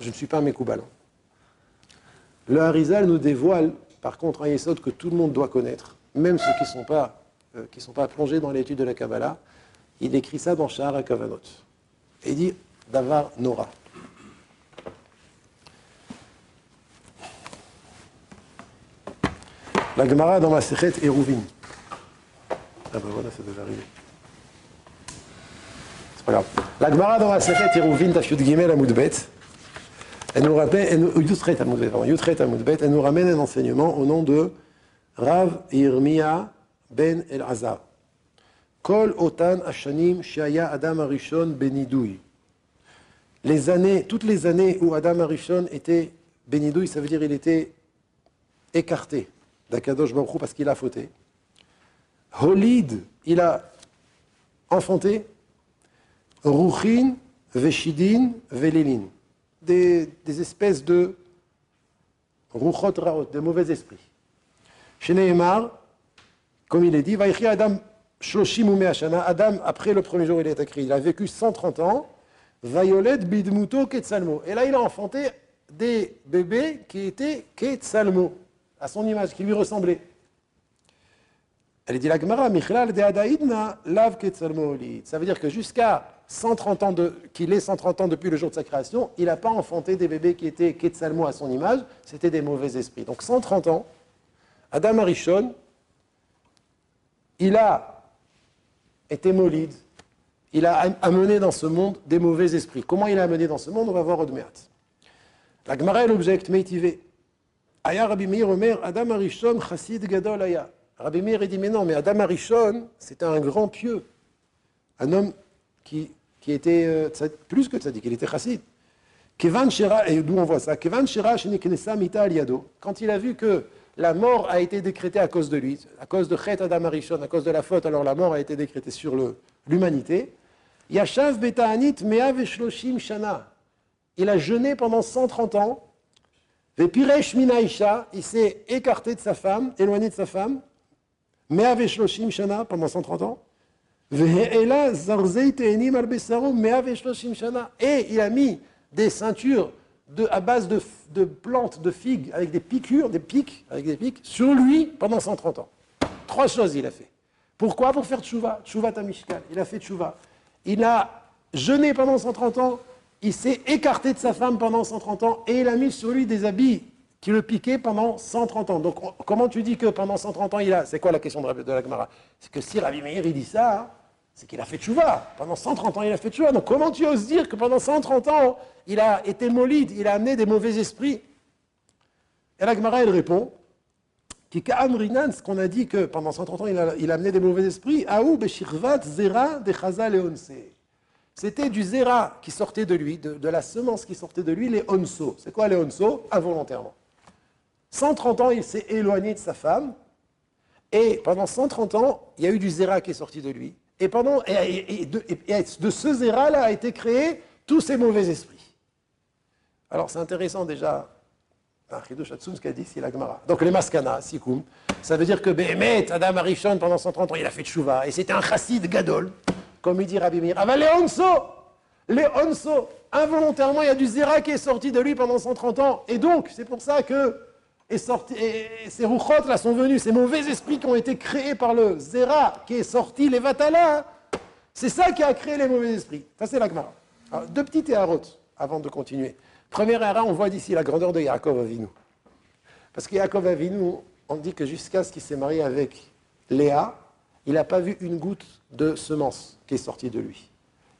je ne suis pas un mécoubal. Le Harizal nous dévoile, par contre, un Yesod que tout le monde doit connaître, même ceux qui ne sont, pas, euh, sont pas plongés dans l'étude de la Kabbalah. Il écrit ça dans Shahar Kavanot. Et il dit Davar Nora. La Gemara dans ma Sechet Eruvin. Ah ben voilà, c'est déjà arrivé. C'est pas grave. La Gemara dans la Sechet Eruvin, Tafyud Gimel Amoudbet, elle nous rappelle, elle nous, ramène un enseignement au nom de Rav Irmia Ben El Azar. Kol Otan Ashanim Shaya Adam Arishon Benidoui. Toutes les années où Adam Arishon était Benidoui, ça veut dire il était écarté d'Akadosh Baruch parce qu'il a fauté. Holid, il a enfanté Ruchin, Veshidin, Velelin. Des, des espèces de Ruchot Raot, de mauvais esprits. Chez Nehemar, comme il est dit, Vaïchi Adam Shoshim Ashana, Adam, après le premier jour, il est écrit, il a vécu 130 ans, Vayolet Bidmuto Ketsalmo. Et là, il a enfanté des bébés qui étaient Ketsalmo, à son image, qui lui ressemblaient. Elle dit la Gemara, Michlal de Adaïdna, lav Ça veut dire que jusqu'à 130 ans qu'il ait 130 ans depuis le jour de sa création, il n'a pas enfanté des bébés qui étaient Ketsalmo à son image, c'était des mauvais esprits. Donc 130 ans, Adam Arishon, il a été molide, il a amené dans ce monde des mauvais esprits. Comment il a amené dans ce monde? On va voir Odmeat. La Gemara est l'object Meitivé. Aya Rabbi Meir Omer, Adam Arishon, Chassid Gadol Aya. Rabbi Meir dit, mais non, mais Adam Arishon, c'était un grand pieux, un homme qui, était euh, plus que tzaddik, il était chassid. Kevan Shira, et d'où on voit ça, Kevan Aliado, quand il a vu que la mort a été décrétée à cause de lui, à cause de Chet Adam Arishon, à cause de la faute, alors la mort a été décrétée sur l'humanité. Yashav Beta'anit Mea Veshloshim Shana. Il a jeûné pendant 130 ans. Vepiresh Minaisha, il s'est écarté de sa femme, éloigné de sa femme. Shloshim Shana, pendant 130 ans. Et il a mis des ceintures à base de, de, plantes, de figues, avec des piqûres, des pics, avec des pics, sur lui pendant 130 ans. Trois choses il a fait. Pourquoi? Pour faire tchouva, tchouva tamishkal. Il a fait tchouva. Il a jeûné pendant 130 ans, il s'est écarté de sa femme pendant 130 ans et il a mis sur lui des habits qui le piquait pendant 130 ans. Donc, comment tu dis que pendant 130 ans, il a. C'est quoi la question de, la Gemara? C'est que si Rabbi Meir, il dit ça, c'est qu'il a fait tchouva. Pendant 130 ans, il a fait tchouva. Donc, comment tu oses dire que pendant 130 ans, il a été molide, il a amené des mauvais esprits? Et la Gemara, elle répond qui ce qu'on a dit que pendant 130 ans, il a, amené des mauvais esprits, Zera. C'était du Zera qui sortait de lui, de, de, la semence qui sortait de lui, les Onso. C'est quoi les Onso? Involontairement. 130 ans, il s'est éloigné de sa femme. Et pendant 130 ans, il y a eu du zéra qui est sorti de lui. Et, pendant, et, de, ce zéra-là a été créé tous ces mauvais esprits. Alors c'est intéressant déjà, ce qu'a dit la Gemara. Donc les maskana, sikoum, ça veut dire que Behemet, Adam Arishon, pendant 130 ans, il a fait tchouva. Et c'était un chassid gadol, comme il dit Rabbi Mir. Ah ben les onso Les onso Involontairement, il y a du zéra qui est sorti de lui pendant 130 ans. Et donc, c'est pour ça que et, ces rouchotes là sont venus, ces mauvais esprits qui ont été créés par le Zera qui est sorti, les Vatala, c'est ça qui a créé les mauvais esprits. Ça c'est l'Agmara. Deux petits théarotes avant de continuer. Première erreur, on voit d'ici la grandeur de Yaakov Avinu. Parce que Yaakov Avinu, on dit que jusqu'à ce qu'il s'est marié avec Léa, il n'a pas vu une goutte de semence qui est sortie de lui.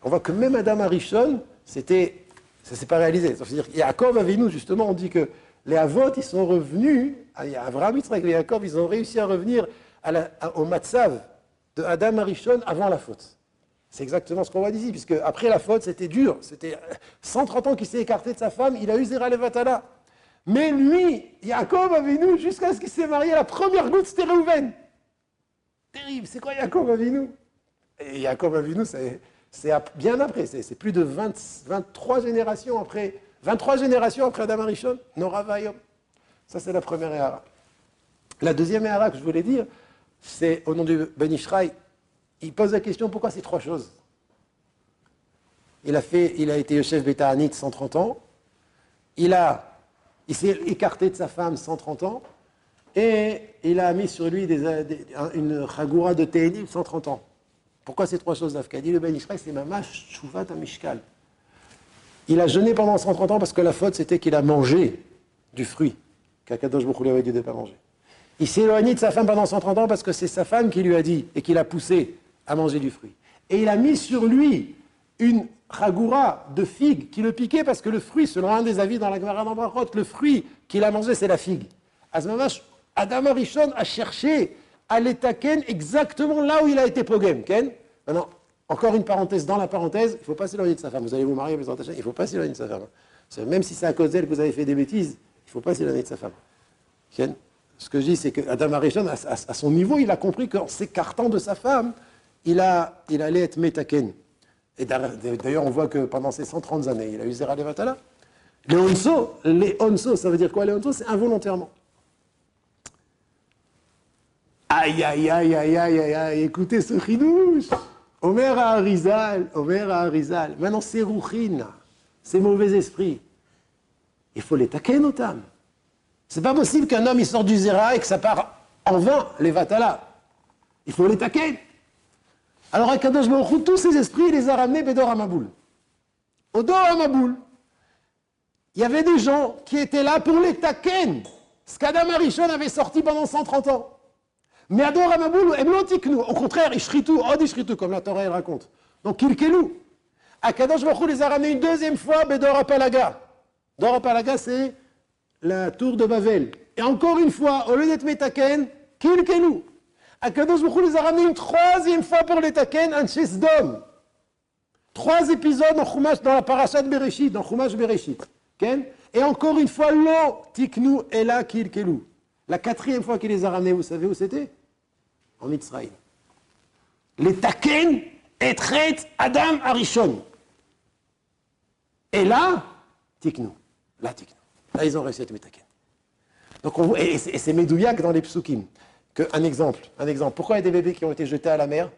On voit que même Adam Arishon, c'était, ça ne s'est pas réalisé. C'est-à-dire Yaakov Avinu, justement, on dit que les Avot, ils sont revenus, Abraham, Yitzhak et Yaakov, ils ont réussi à revenir au Matzav de Adam Arishon avant la faute. C'est exactement ce qu'on voit d'ici, puisque après la faute, c'était dur. C'était 130 ans qu'il s'est écarté de sa femme, il a eu Zera Levatala. Mais lui, Yaakov Avinu, jusqu'à ce qu'il s'est marié, la première goutte, c'était Reuven. Terrible, c'est quoi Yaakov Avinu Et Yaakov Avinu, c'est bien après, c'est plus de 23 générations après, 23 générations après Adam Arishon, Nora Vayom. Ça, c'est la première éra. La deuxième éra que je voulais dire, c'est au nom du Ben Ishraï, il pose la question pourquoi ces trois choses? Il a, fait, il a été chef Bétahanit 130 ans, il, a, il s'est écarté de sa femme 130 ans, et il a mis sur lui une chagoura de Téhénim 130 ans. Pourquoi ces trois choses dit le Ben Ishraï, c'est Mamash Shuvat Mishkal. Il a jeûné pendant 130 ans parce que la faute, c'était qu'il a mangé du fruit qu'Akadosh lui avait dit de ne pas manger. Il s'est éloigné de sa femme pendant 130 ans parce que c'est sa femme qui lui a dit et qui l'a poussé à manger du fruit. Et il a mis sur lui une ragoura de figue qui le piquait parce que le fruit, selon un des avis dans la Gemara d'Ambrachot, le fruit qu'il a mangé, c'est la figue. Adam Arishon a cherché à l'étaken exactement là où il a été pogem. Ken Maintenant, encore une parenthèse dans la parenthèse, il ne faut pas s'éloigner de sa femme. Vous allez vous marier, il ne faut pas s'éloigner de sa femme. Même si c'est à cause d'elle que vous avez fait des bêtises, il ne faut pas s'éloigner de sa femme. Ce que je dis, c'est que Adam Arishon, à, son niveau, il a compris qu'en s'écartant de sa femme, il, allait être métaken. Et d'ailleurs, on voit que pendant ces 130 années, il a eu Zera Levatala. Les onso, les onso, ça veut dire quoi les onso C'est involontairement. Aïe, aïe, aïe, aïe, aïe, aïe, aïe, écoutez ce chidouche. Omer à Arizal, Omer à Arizal. Maintenant, c'est rouchine, c'est mauvais esprit. Il faut les taquer, Ce C'est pas possible qu'un homme il sort du Zera et que ça part en vain, les Vatala. Il faut les taquer. Alors Akadosh Baruch tous ces esprits, il les a ramenés Bédor Amaboul. Au Dor Amaboul, il y avait des gens qui étaient là pour les. Ce qu'Adam Arishon avait sorti pendant 130 ans. Mais Ador Amaboul, nous. Au contraire, Ishritu, Od Ishritu, comme la Torah raconte. Donc Kilkelu. Akadosh Baruch les a ramenés une deuxième fois Bédor Apalaga. Dor Apalaga, c'est la tour de Babel. Et encore une fois, au lieu d'être Metaken, Kilkelu. Akadosh Baruch les a ramenés une troisième fois pour les Taken, un d'homme. Trois épisodes en dans la parasha de Bereshit, dans Chumash Bereshit. Et encore une fois, lo tiknu ela kilkelu. La quatrième fois qu'il les a ramenés, vous savez où c'était? En Israël. Les Taken et trait Adam Arishon. Et là, tiknu. Là, tiknu. Là, ils ont réussi à être Taken. Donc on, et, c'est Medouyak dans les psukim un exemple, un exemple. Pourquoi il y a des bébés qui ont été jetés à la mer?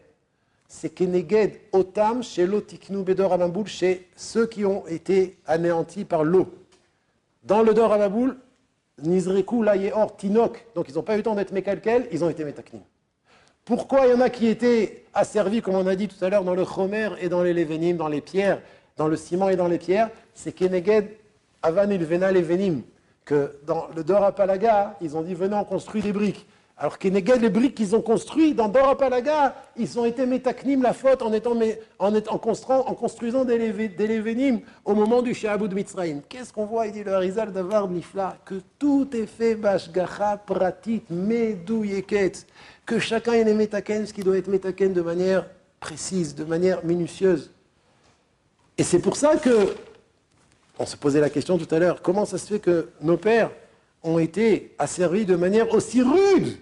C'est Keneged Otam chez l'Otiknu Bedor Amaboul, chez ceux qui ont été anéantis par l'eau. Dans le Dor Amaboul, Nizreku, Or, Tinok, donc ils n'ont pas eu le temps d'être Mekalkel, ils ont été Metaknim. Pourquoi il y en a qui étaient asservis, comme on a dit tout à l'heure, dans le Chomer et dans les Levenim, dans les pierres, dans le ciment et dans les pierres? C'est Keneged Avan il Venal et Venim. Que dans le Dor Apalaga, ils ont dit venez, on construit des briques. Alors Keneged, les briques qu'ils ont construites dans Dorapalaga, ils ont été métaknim la faute en, construisant des, lévénim au moment du Shahaboud Mitzrayim. Qu'est-ce qu'on voit Il dit le Harizal d'Avar Nifla, que tout est fait bashgacha pratit yeket, que chacun est métaken, ce qui doit être métaken de manière précise, de manière minutieuse. Et c'est pour ça que, on se posait la question tout à l'heure, comment ça se fait que nos pères ont été asservis de manière aussi rude?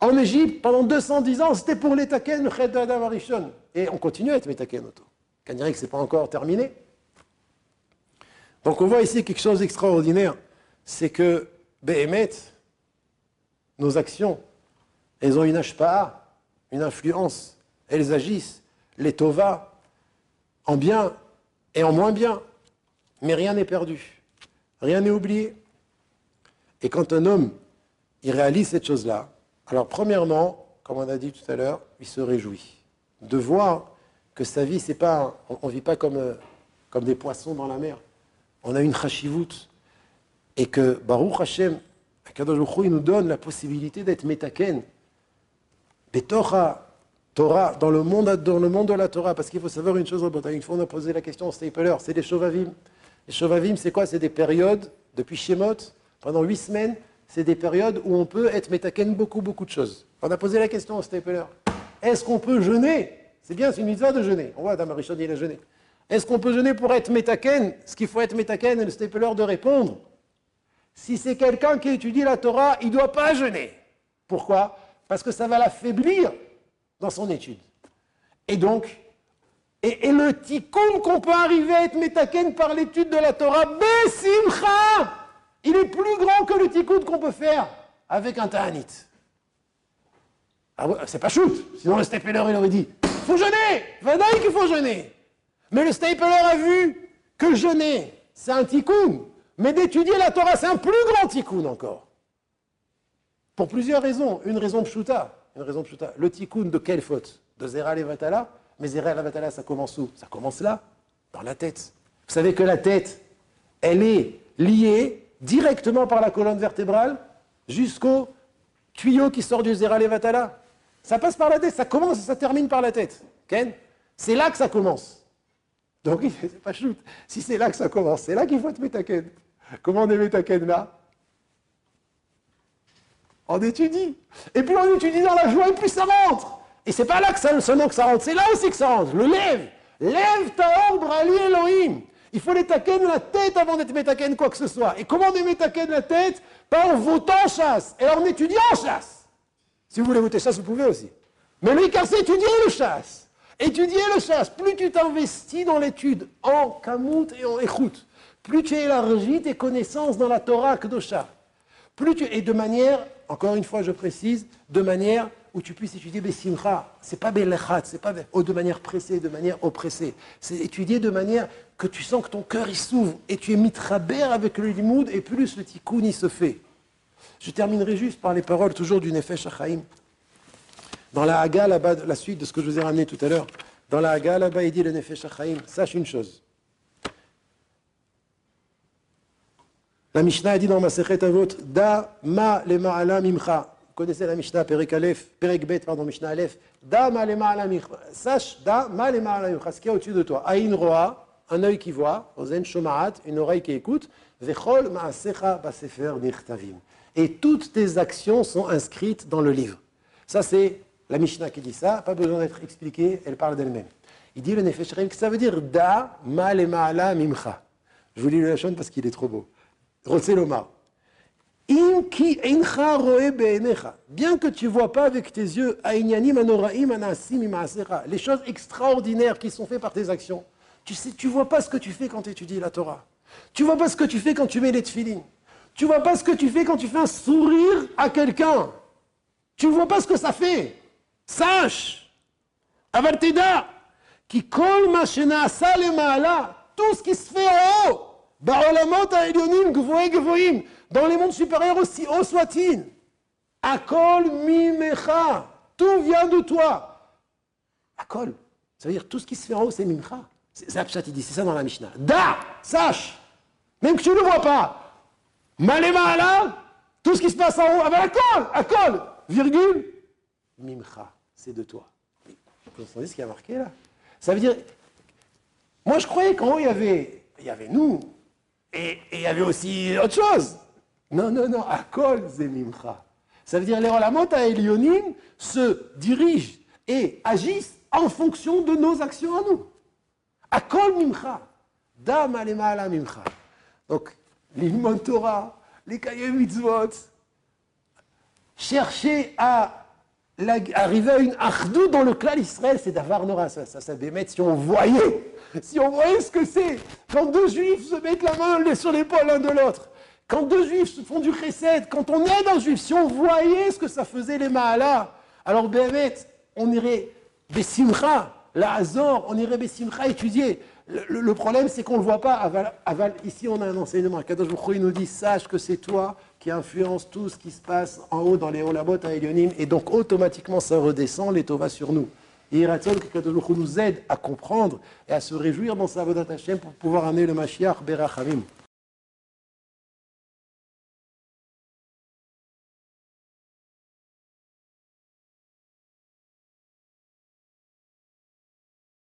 En Égypte, pendant 210 ans, c'était pour les Taken, Adam Arishon. Et on continue à être Metaken auto. que ce n'est pas encore terminé. Donc on voit ici quelque chose d'extraordinaire. C'est que, Behemet, nos actions, elles ont une ashpa, une influence. Elles agissent, les Tova, en bien et en moins bien. Mais rien n'est perdu. Rien n'est oublié. Et quand un homme, il réalise cette chose-là, alors, premièrement, comme on a dit tout à l'heure, il se réjouit de voir que sa vie, c'est pas, on ne vit pas comme, euh, comme des poissons dans la mer. on a une chashivut, et que Baruch Hashem, Akadosh il nous donne la possibilité d'être metaken, Torah, Torah, dans le, monde, dans le monde de la Torah, parce qu'il faut savoir une chose, une fois on a posé la question au Stapler, c'est les Shovavim. Les Shovavim, c'est quoi? C'est des périodes, depuis Shemot, pendant huit semaines, c'est des périodes où on peut être metaken beaucoup, beaucoup de choses. On a posé la question au Stapler. Est-ce qu'on peut jeûner? C'est bien, c'est une mitzvah de jeûner. On voit, Adam il a jeûné. Est-ce qu'on peut jeûner pour être metaken Ce qu'il faut être metaken, et le Stapler de répondre. Si c'est quelqu'un qui étudie la Torah, il ne doit pas jeûner. Pourquoi? Parce que ça va l'affaiblir dans son étude. Et donc, et, le tikkun qu'on peut arriver à être metaken par l'étude de la Torah, Besimcha, il est plus grand que le tikkun qu'on peut faire avec un ta'anit. Ah c'est pas shoot, sinon le stapler il aurait dit faut jeûner, Vadaï qu'il faut jeûner. Mais le stapler a vu que jeûner, c'est un tikkun, mais d'étudier la Torah, c'est un plus grand tikkun encore. Pour plusieurs raisons. Une raison pshuta, une raison pshuta. Le tikkun de quelle faute? De Zera Levatala Mais Zera Levatala, ça commence où? Ça commence là, dans la tête. Vous savez que la tête, elle est liée directement par la colonne vertébrale jusqu'au tuyau qui sort du Zera Levatala. Ça passe par la tête, ça commence et ça termine par la tête. Ken C'est là que ça commence. Donc, c'est pas shoot. Si c'est là que ça commence, c'est là qu'il faut être métaken. Comment on est métaken là? On étudie. Et puis on étudie dans la joie et puis ça rentre. Et c'est pas là que ça, seulement que ça rentre, c'est là aussi que ça rentre. Le lève. Lève ta ombre, Ali Elohim. Il faut les taken la tête avant d'être métaken quoi que ce soit. Et comment on est la tête Pas en votant chasse et en étudiant chasse. Si vous voulez voter chasse, vous pouvez aussi. Mais lui, car c'est étudier le chasse. Étudier le chasse. Plus tu t'investis dans l'étude en kamout et en écoute, plus tu élargis tes connaissances dans la Torah Kedosha. Plus tu, et de manière, encore une fois je précise, de manière où tu puisses étudier Bessimcha. C'est pas Belechat, c'est pas oh, de manière pressée, de manière oppressée. C'est étudier de manière que tu sens que ton cœur s'ouvre et tu es mitraber avec le limoud et plus le tikkun il se fait. Je terminerai juste par les paroles toujours du Nefesh Achaim. Dans la Haga, là-bas, la suite de ce que je vous ai ramené tout à l'heure, dans la Haga, là-bas, il dit le Nefesh Achaim, sache une chose. La Mishnah dit dans Masechet Avot, Da ma le ma'ala mimcha. Vous connaissez la Mishnah, Perek Aleph, Perek Bet, pardon, Mishnah Aleph. Da ma'ala. Sache, da ma'ala mimcha. Ce qu'il y a au-dessus de toi. Aïn roa, un œil qui voit, ozen shomaat, une oreille qui écoute. Vechol ma'asecha basefer nichtavim et toutes tes actions sont inscrites dans le livre. Ça, c'est la Mishnah qui dit ça, pas besoin d'être expliqué, elle parle d'elle-même. Il dit le Nefesh que ça veut dire? Da ma'ala mimcha. Je vous lis le Lachon parce qu'il est trop beau. Rotseloma. Bien que tu ne vois pas avec tes yeux les choses extraordinaires qui sont faites par tes actions, tu ne tu vois pas ce que tu fais quand tu étudies la Torah. Tu vois pas ce que tu fais quand tu mets les tefillin. Tu vois pas ce que tu fais quand tu fais un sourire à quelqu'un. Tu ne vois pas ce que ça fait. Sache, Avarteda, qui kol machena là, tout ce qui se fait en haut, dans les mondes supérieurs aussi haut soit-il. Akol mimecha, tout vient de toi. Akol, ça veut dire tout ce qui se fait en haut, c'est mimcha. Ça, il dit, c'est ça dans la Mishnah. Da, sache, même que tu ne le vois pas, Maléma là, tout ce qui se passe en haut, avec la colle, virgule, mimcha, c'est de toi. Vous entendez ce qu'il y a marqué là? Ça veut dire, moi je croyais qu'en haut il y avait, il y avait nous, et, il y avait aussi autre chose. Non, non, non, Akol, c'est mimcha. Ça veut dire les Rolamot à Elionim se dirigent et agissent en fonction de nos actions à nous. Akol mimcha. Da malema la mimcha. Donc, l'Ilmon Torah, les cahiers mitzvot, chercher à arriver à une ardou dans le clan Israël, c'est d'avoir Nora. Ça, ça, ça si on voyait, si on voyait ce que c'est, quand deux juifs se mettent la main sur l'épaule l'un de l'autre, quand deux juifs font du chesed, quand on aide un juif, si on voyait ce que ça faisait les Mahala, alors Béhémet, on irait Bessimcha, la Hazor, on irait Bessimcha étudier. Le, problème, c'est qu'on ne le voit pas. Aval, ici, on a un enseignement. Kadosh il nous dit Sache que c'est toi qui influence tout ce qui se passe en haut dans les Olabot à Elionim, et donc automatiquement ça redescend les Tovas sur nous. Et Ratson que Kadosh Baruch nous aide à comprendre et à se réjouir dans sa Avodat Hashem pour pouvoir amener le Mashiach Berachamim.